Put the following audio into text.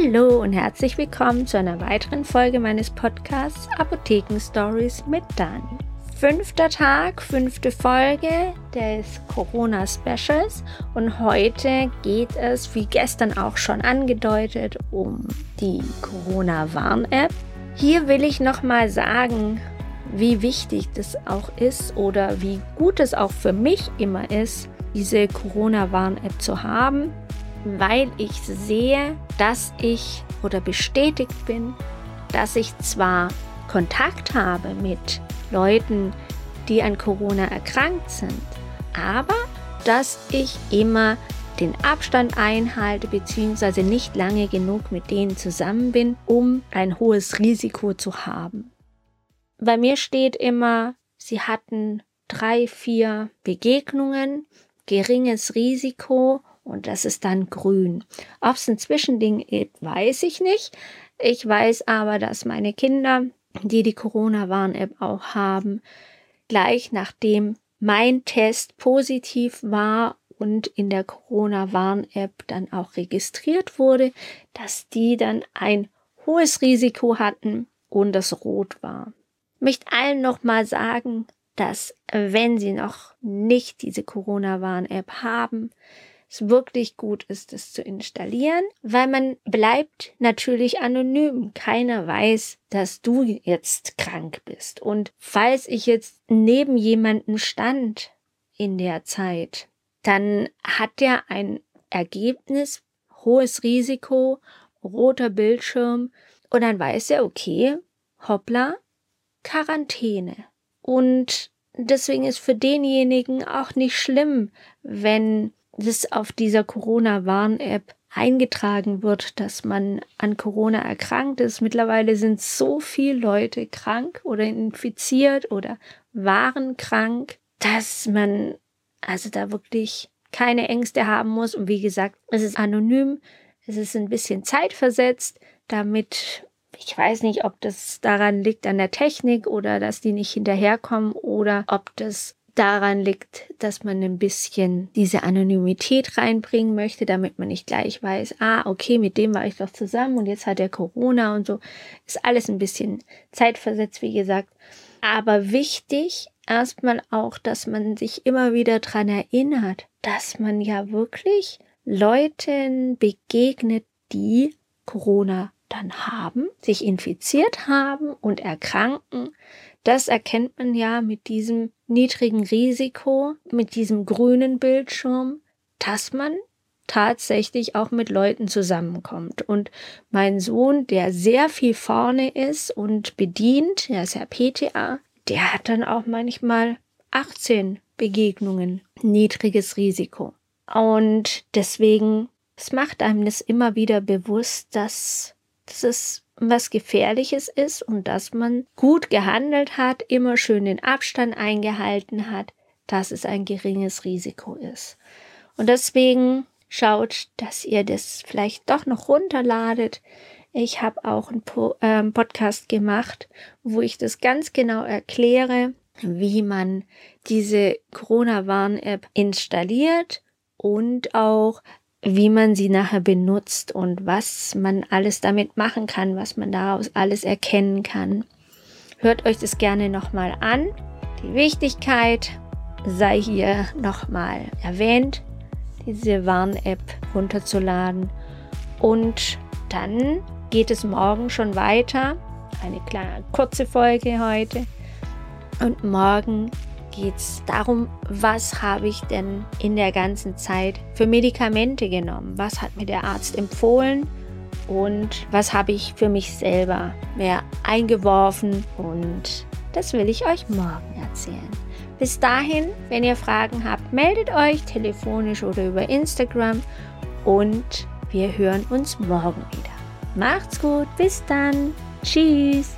Hallo und herzlich willkommen zu einer weiteren Folge meines Podcasts Apotheken Stories mit Dani. Fünfter Tag, fünfte Folge des Corona Specials und heute geht es, wie gestern auch schon angedeutet, um die Corona Warn App. Hier will ich nochmal sagen, wie wichtig das auch ist oder wie gut es auch für mich immer ist, diese Corona Warn App zu haben, weil ich sehe, dass ich oder bestätigt bin, dass ich zwar Kontakt habe mit Leuten, die an Corona erkrankt sind, aber dass ich immer den Abstand einhalte bzw. nicht lange genug mit denen zusammen bin, um ein hohes Risiko zu haben. Bei mir steht immer, sie hatten drei, vier Begegnungen, geringes Risiko und das ist dann grün. Ob es ein Zwischending gibt, weiß ich nicht. Ich weiß aber, dass meine Kinder, die die Corona-Warn-App auch haben, gleich nachdem mein Test positiv war und in der Corona-Warn-App dann auch registriert wurde, dass die dann ein hohes Risiko hatten und das rot war. Ich möchte allen nochmal sagen, dass wenn sie noch nicht diese Corona-Warn-App haben, es wirklich gut ist, es zu installieren, weil man bleibt natürlich anonym. Keiner weiß, dass du jetzt krank bist. Und falls ich jetzt neben jemanden stand in der Zeit, dann hat der ein Ergebnis, hohes Risiko, roter Bildschirm und dann weiß er, okay, hoppla, Quarantäne. Und deswegen ist für denjenigen auch nicht schlimm, wenn das auf dieser Corona-Warn-App eingetragen wird, dass man an Corona erkrankt ist. Mittlerweile sind so viele Leute krank oder infiziert oder waren krank, dass man also da wirklich keine Ängste haben muss. Und wie gesagt, es ist anonym, es ist ein bisschen zeitversetzt, damit ich weiß nicht, ob das daran liegt an der Technik oder dass die nicht hinterherkommen oder ob das daran liegt, dass man ein bisschen diese Anonymität reinbringen möchte, damit man nicht gleich weiß, ah, okay, mit dem war ich doch zusammen und jetzt hat er Corona und so. Ist alles ein bisschen zeitversetzt, wie gesagt. Aber wichtig erstmal auch, dass man sich immer wieder dran erinnert, dass man ja wirklich Leuten begegnet, die Corona dann haben, sich infiziert haben und erkranken das erkennt man ja mit diesem niedrigen Risiko, mit diesem grünen Bildschirm, dass man tatsächlich auch mit Leuten zusammenkommt. Und mein Sohn, der sehr viel vorne ist und bedient, er ist ja PTA, der hat dann auch manchmal 18 Begegnungen, niedriges Risiko. Und deswegen, es macht einem das immer wieder bewusst, dass, dass es was Gefährliches ist und dass man gut gehandelt hat, immer schön den Abstand eingehalten hat, dass es ein geringes Risiko ist. Und deswegen schaut, dass ihr das vielleicht doch noch runterladet. Ich habe auch einen po äh, Podcast gemacht, wo ich das ganz genau erkläre, wie man diese Corona-Warn-App installiert und auch wie man sie nachher benutzt und was man alles damit machen kann, was man daraus alles erkennen kann. Hört euch das gerne nochmal an. Die Wichtigkeit sei hier nochmal erwähnt, diese Warn-App runterzuladen. Und dann geht es morgen schon weiter. Eine kleine kurze Folge heute. Und morgen geht es darum, was habe ich denn in der ganzen Zeit für Medikamente genommen? Was hat mir der Arzt empfohlen? Und was habe ich für mich selber mehr eingeworfen? Und das will ich euch morgen erzählen. Bis dahin, wenn ihr Fragen habt, meldet euch telefonisch oder über Instagram und wir hören uns morgen wieder. Macht's gut, bis dann. Tschüss.